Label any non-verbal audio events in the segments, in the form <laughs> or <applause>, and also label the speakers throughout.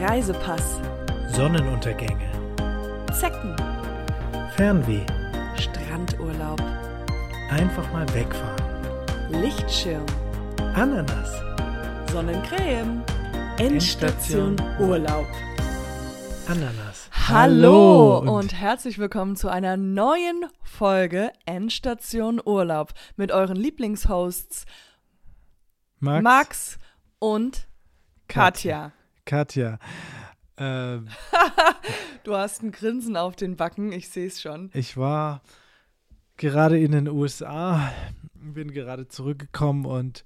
Speaker 1: Reisepass,
Speaker 2: Sonnenuntergänge,
Speaker 1: Zecken,
Speaker 2: Fernweh,
Speaker 1: Strandurlaub,
Speaker 2: einfach mal wegfahren,
Speaker 1: Lichtschirm,
Speaker 2: Ananas,
Speaker 1: Sonnencreme, Endstation Urlaub.
Speaker 2: Ananas.
Speaker 1: Hallo und, herzlich willkommen zu einer neuen Folge Endstation Urlaub mit euren Lieblingshosts
Speaker 2: Max,
Speaker 1: Max und Katja.
Speaker 2: Katja. Ähm, <laughs>
Speaker 1: Du hast ein Grinsen auf den Backen, ich sehe es schon.
Speaker 2: ich war gerade in den USA, bin gerade zurückgekommen und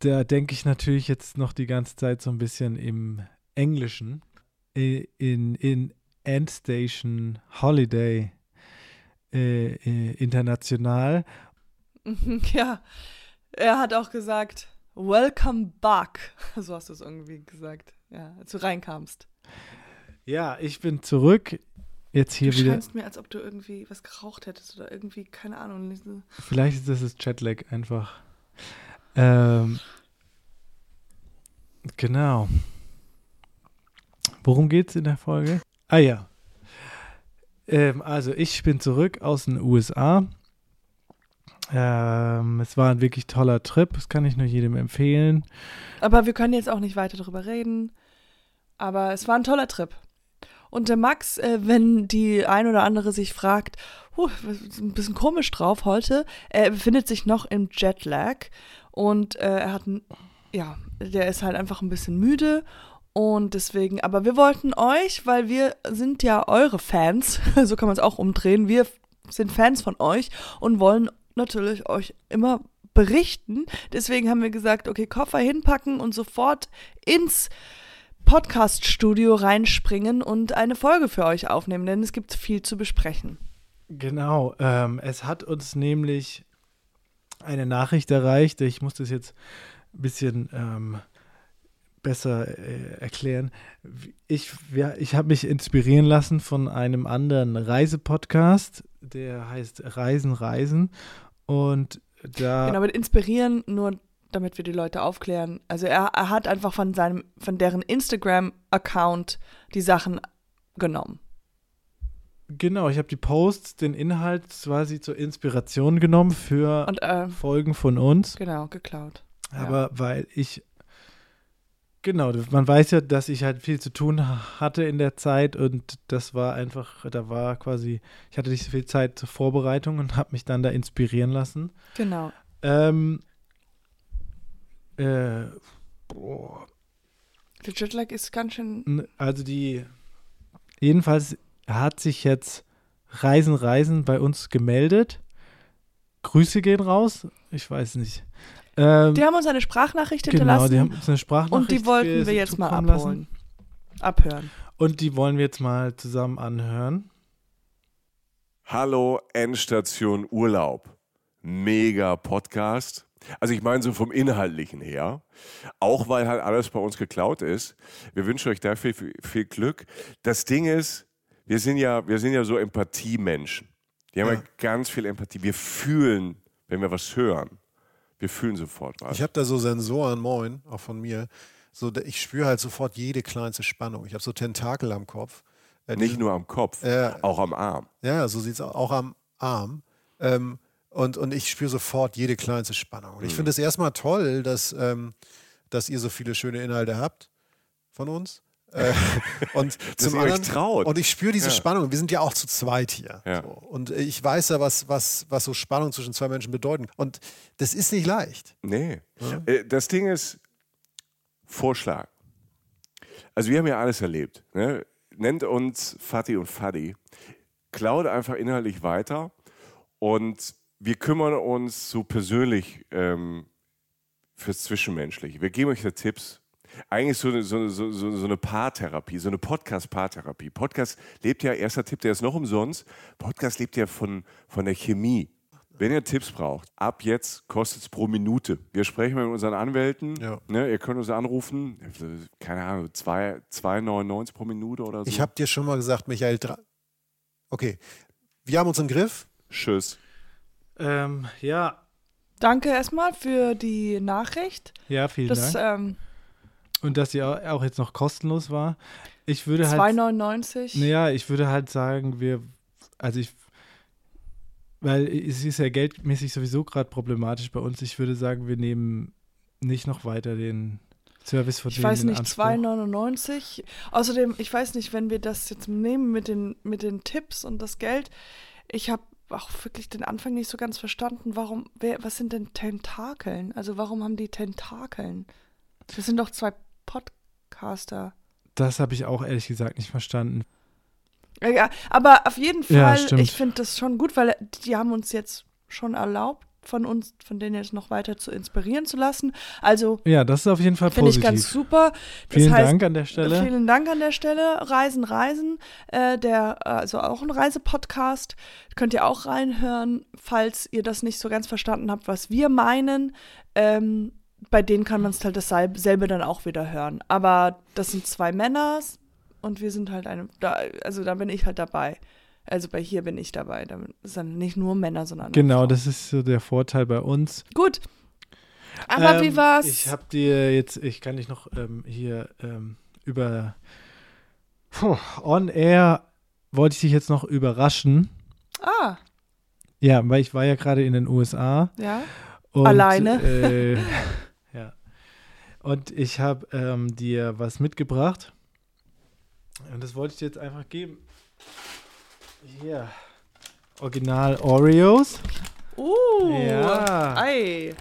Speaker 2: da denke ich natürlich jetzt noch die ganze Zeit so ein bisschen im Englischen. In, in Endstation Holiday äh, äh, international. <laughs>
Speaker 1: Ja, er hat auch gesagt, Welcome back. <laughs> So hast du es irgendwie gesagt, ja, als du reinkamst.
Speaker 2: Ja, ich bin zurück. Jetzt hier
Speaker 1: du
Speaker 2: wieder.
Speaker 1: scheinst mir, als ob du irgendwie was geraucht hättest oder irgendwie, keine Ahnung.
Speaker 2: Vielleicht ist das das Jetlag einfach. Ähm, genau. Worum geht's in der Folge? Ah ja. Ähm, also ich bin zurück aus den USA. Ähm, es war ein wirklich toller Trip. Das kann ich nur jedem empfehlen.
Speaker 1: Aber wir können jetzt auch nicht weiter darüber reden. Aber es war ein toller Trip. Und der Max, äh, wenn die ein oder andere sich fragt, huh, ein bisschen komisch drauf heute, er befindet sich noch im Jetlag und äh, er hat, ein, ja, der ist halt einfach ein bisschen müde und deswegen, aber wir wollten euch, weil wir sind ja eure Fans, <laughs> so kann man es auch umdrehen, wir sind Fans von euch und wollen natürlich euch immer berichten. Deswegen haben wir gesagt, okay, Koffer hinpacken und sofort ins Podcast-Studio reinspringen und eine Folge für euch aufnehmen, denn es gibt viel zu besprechen.
Speaker 2: Genau. Ähm, es hat uns nämlich eine Nachricht erreicht. Ich muss das jetzt ein bisschen ähm, besser äh, erklären. Ich, ja, ich habe mich inspirieren lassen von einem anderen Reisepodcast, der heißt Reisen, Reisen. Und da.
Speaker 1: Genau, mit inspirieren, nur damit wir die Leute aufklären. Also er, er hat einfach von seinem, von deren Instagram-Account die Sachen genommen.
Speaker 2: Genau, ich habe die Posts, den Inhalt quasi zur Inspiration genommen für
Speaker 1: Und äh,
Speaker 2: Folgen von uns.
Speaker 1: genau, geklaut. Ja.
Speaker 2: Aber weil ich, genau, man weiß ja, dass ich halt viel zu tun ha- hatte in der Zeit und das war einfach, da war quasi, ich hatte nicht so viel Zeit zur Vorbereitung und habe mich dann da inspirieren lassen.
Speaker 1: Genau.
Speaker 2: Ähm, äh, boah,
Speaker 1: Der Jetlag ist ganz schön.
Speaker 2: also die, jedenfalls hat sich jetzt Reisen, Reisen bei uns gemeldet. Grüße gehen raus. Ich weiß nicht. Ähm,
Speaker 1: Die haben uns eine Sprachnachricht
Speaker 2: genau,
Speaker 1: hinterlassen
Speaker 2: die haben uns eine Sprachnachricht
Speaker 1: und die wollten wir jetzt mal
Speaker 2: zukommen lassen.
Speaker 1: abholen. Abhören.
Speaker 2: Und die wollen wir jetzt mal zusammen anhören.
Speaker 3: Hallo Endstation Urlaub. Mega Podcast. Also ich meine so vom Inhaltlichen her. Auch weil halt alles bei uns geklaut ist. Wir wünschen euch da viel, viel, Glück. Das Ding ist, wir sind ja, wir sind ja so Empathiemenschen. Wir haben ja.
Speaker 4: Ja.
Speaker 3: ganz viel Empathie. Wir fühlen, wenn wir was hören. Wir fühlen sofort was.
Speaker 4: Ich habe da so Sensoren, moin, auch von mir. So, ich spüre halt sofort jede kleinste Spannung. Ich habe so Tentakel am Kopf. Äh,
Speaker 3: Nicht nur am Kopf,
Speaker 4: Äh,
Speaker 3: auch am Arm.
Speaker 4: Ja, so sieht es auch am Arm. Ähm, und, und ich spüre sofort jede kleinste Spannung. Und ich finde es erstmal toll, dass, ähm, dass ihr so viele schöne Inhalte habt von uns. Äh, <laughs> und zum anderen,
Speaker 3: traut.
Speaker 4: Und ich spüre diese
Speaker 3: Ja.
Speaker 4: Spannung. Wir sind ja auch zu zweit hier.
Speaker 3: Ja.
Speaker 4: So. Und ich weiß ja, was, was, was so Spannung zwischen zwei Menschen bedeuten. Und das ist nicht leicht.
Speaker 3: Nee. Äh, Das Ding ist, Vorschlag. Also wir haben ja alles erlebt. Ne? Nennt uns Fatih und Fadi. Klaut einfach inhaltlich weiter und wir kümmern uns so persönlich ähm, fürs Zwischenmenschliche. Wir geben euch da Tipps. Eigentlich so eine, so, so, so, so eine Paartherapie, so eine Podcast-Paartherapie. Podcast lebt ja, erster Tipp, der ist noch umsonst, Podcast lebt ja von, von der Chemie. Wenn ihr Tipps braucht, ab jetzt kostet es pro Minute. Wir sprechen mit unseren Anwälten.
Speaker 4: Ja.
Speaker 3: Ne, ihr könnt uns anrufen. Keine Ahnung, 2,99 pro Minute oder so.
Speaker 4: Ich habe dir schon mal gesagt, Michael. Dra okay, wir haben uns im Griff.
Speaker 3: Tschüss.
Speaker 2: Ähm, ja,
Speaker 1: Danke erstmal für die Nachricht.
Speaker 2: ja, vielen
Speaker 1: Das
Speaker 2: Dank.
Speaker 1: ähm,
Speaker 2: Und dass sie auch, jetzt noch kostenlos war. Ich würde halt.
Speaker 1: 2,99.
Speaker 2: Naja, ich würde halt sagen, wir, also ich, weil es ist ja geldmäßig sowieso gerade problematisch bei uns. Ich würde sagen, wir nehmen nicht noch weiter den Service von
Speaker 1: Ich weiß nicht,
Speaker 2: Anspruch.
Speaker 1: 2,99. Außerdem, ich weiß nicht, wenn wir das jetzt nehmen mit den, mit den Tipps und das Geld, ich habe auch wirklich den Anfang nicht so ganz verstanden, warum, wer, was sind denn Tentakeln? Also warum haben die Tentakeln? Das sind doch zwei Podcaster.
Speaker 2: Das habe ich auch ehrlich gesagt nicht verstanden.
Speaker 1: Ja, aber auf jeden
Speaker 2: Ja,
Speaker 1: Fall,
Speaker 2: stimmt.
Speaker 1: ich finde das schon gut, weil die haben uns jetzt schon erlaubt, von uns, von denen jetzt noch weiter zu inspirieren zu lassen. Also
Speaker 2: Ja, das ist auf jeden Fall
Speaker 1: finde ich ganz super. Das
Speaker 2: Vielen
Speaker 1: heißt,
Speaker 2: Dank an der Stelle.
Speaker 1: Vielen Dank an der Stelle. Reisen, Reisen, äh, der, äh, also auch ein Reisepodcast. Könnt ihr auch reinhören, falls ihr das nicht so ganz verstanden habt, was wir meinen. Ähm, bei denen kann man es halt dasselbe dann auch wieder hören. Aber das sind zwei Männer und wir sind halt eine, da, also da bin ich halt dabei. Also bei hier bin ich dabei. Da sind nicht nur Männer, sondern auch
Speaker 2: Genau,
Speaker 1: Frauen.
Speaker 2: das ist so der Vorteil bei uns.
Speaker 1: Gut. Aber
Speaker 2: Ähm,
Speaker 1: wie war's?
Speaker 2: Ich habe dir jetzt, ich kann dich noch ähm, hier ähm, über Puh, on air wollte ich dich jetzt noch überraschen.
Speaker 1: ah,
Speaker 2: Ja, weil ich war ja gerade in den USA.
Speaker 1: ja.
Speaker 2: Und,
Speaker 1: Alleine?
Speaker 2: Äh, <laughs> ja. Und ich habe ähm, dir was mitgebracht. Und das wollte ich dir jetzt einfach geben. Hier. Original Oreos.
Speaker 1: Uh,
Speaker 2: Ja.
Speaker 1: Ei.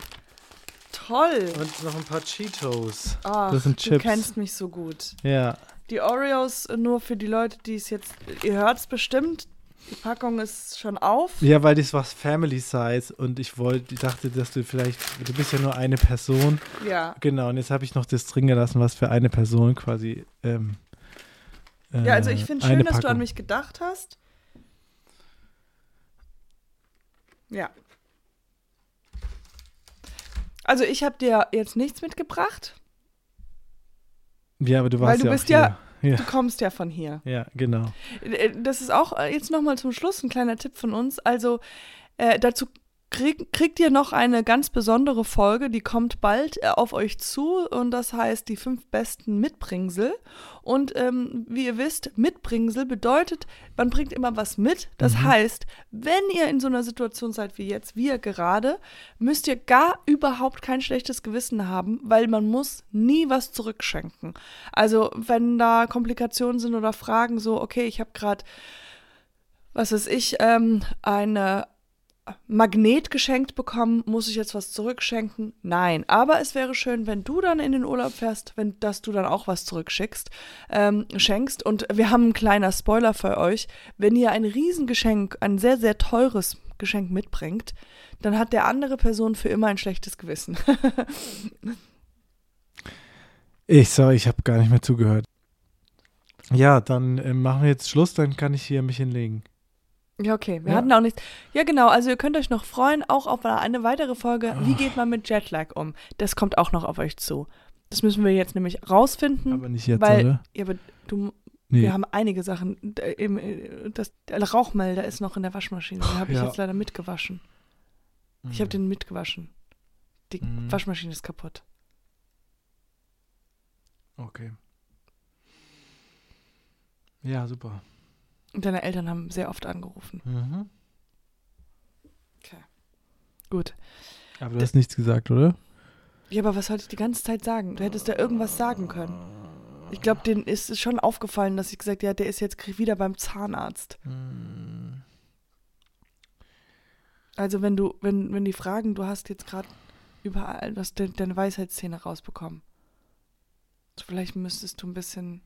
Speaker 1: Toll.
Speaker 2: Und noch ein paar Cheetos.
Speaker 1: Ach,
Speaker 2: das sind
Speaker 1: du
Speaker 2: Chips.
Speaker 1: kennst mich so gut.
Speaker 2: Ja.
Speaker 1: Die Oreos, äh, nur für die Leute, die es jetzt, ihr hört es bestimmt, die Packung ist schon auf.
Speaker 2: Ja, weil das war Family Size und ich wollte, ich dachte, dass du vielleicht, du bist ja nur eine Person.
Speaker 1: Ja.
Speaker 2: Genau, und jetzt habe ich noch das drin gelassen, was für eine Person quasi. Ähm,
Speaker 1: Ja, also ich
Speaker 2: äh,
Speaker 1: finde
Speaker 2: eine
Speaker 1: schön, dass du an mich gedacht hast. Ja. Also ich habe dir jetzt nichts mitgebracht.
Speaker 2: Ja, aber du
Speaker 1: weil
Speaker 2: warst
Speaker 1: du
Speaker 2: ja
Speaker 1: bist ja-
Speaker 2: hier.
Speaker 1: Du kommst ja von hier.
Speaker 2: Ja, genau.
Speaker 1: Äh, Das ist auch äh, jetzt nochmal zum Schluss ein kleiner Tipp von uns. Also äh, dazu krieg, kriegt ihr noch eine ganz besondere Folge, die kommt bald äh, auf euch zu und das heißt die fünf besten Mitbringsel. Und ähm, wie ihr wisst, Mitbringsel bedeutet, man bringt immer was mit. Das
Speaker 2: Mhm.
Speaker 1: heißt, wenn ihr in so einer Situation seid wie jetzt, wir gerade, müsst ihr gar überhaupt kein schlechtes Gewissen haben, weil man muss nie was zurückschenken. Also wenn da Komplikationen sind oder Fragen so, okay, ich habe gerade, was weiß ich, ähm, eine Magnet geschenkt bekommen, muss ich jetzt was zurückschenken? Nein, aber es wäre schön, wenn du dann in den Urlaub fährst, wenn dass du dann auch was zurückschickst, ähm, schenkst. Und wir haben einen kleiner Spoiler für euch: Wenn ihr ein Riesengeschenk, ein sehr sehr teures Geschenk mitbringt, dann hat der andere Person für immer ein schlechtes Gewissen. <laughs>
Speaker 2: Ich, sorry, ich habe gar nicht mehr zugehört. Ja, dann äh, machen wir jetzt Schluss, dann kann ich hier mich hinlegen.
Speaker 1: Ja, okay. Wir
Speaker 2: Ja.
Speaker 1: hatten auch nichts. Ja, genau. Also ihr könnt euch noch freuen, auch auf eine weitere Folge.
Speaker 2: Oh.
Speaker 1: Wie geht man mit Jetlag um? Das kommt auch noch auf euch zu. Das müssen wir jetzt nämlich rausfinden.
Speaker 2: Aber nicht jetzt,
Speaker 1: weil,
Speaker 2: oder?
Speaker 1: Ja, aber du,
Speaker 2: Nee.
Speaker 1: wir haben einige Sachen. Äh, Das, der Rauchmelder ist noch in der Waschmaschine. Den habe ich
Speaker 2: ja.
Speaker 1: jetzt leider mitgewaschen. Ich habe den mitgewaschen. Die
Speaker 2: Mhm.
Speaker 1: Waschmaschine ist kaputt.
Speaker 2: Okay. Ja, super.
Speaker 1: Und deine Eltern haben sehr oft angerufen.
Speaker 2: Mhm.
Speaker 1: Gut.
Speaker 2: Aber du hast nichts gesagt, oder?
Speaker 1: Ja, aber was sollte ich die ganze Zeit sagen? Du hättest da irgendwas sagen können. Ich glaube, denen ist es schon aufgefallen, dass ich gesagt ja, der ist jetzt wieder beim Zahnarzt.
Speaker 2: Hm.
Speaker 1: Also wenn du, wenn, wenn die fragen, du hast jetzt gerade überall was de deine Weisheitszähne rausbekommen. So, vielleicht müsstest du ein bisschen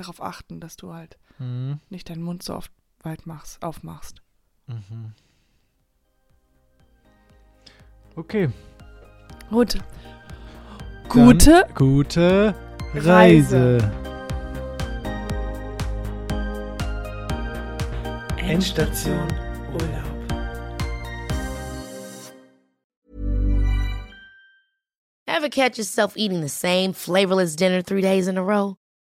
Speaker 1: darauf achten, dass du halt
Speaker 2: Mhm.
Speaker 1: nicht deinen Mund so oft weit machst, aufmachst.
Speaker 2: Mhm. Okay.
Speaker 1: Gut.
Speaker 2: Dann
Speaker 1: Gute
Speaker 2: Gute
Speaker 1: Reise.
Speaker 2: Reise.
Speaker 1: Endstation Urlaub.
Speaker 5: Ever catch yourself eating the same flavorless dinner three days in a row?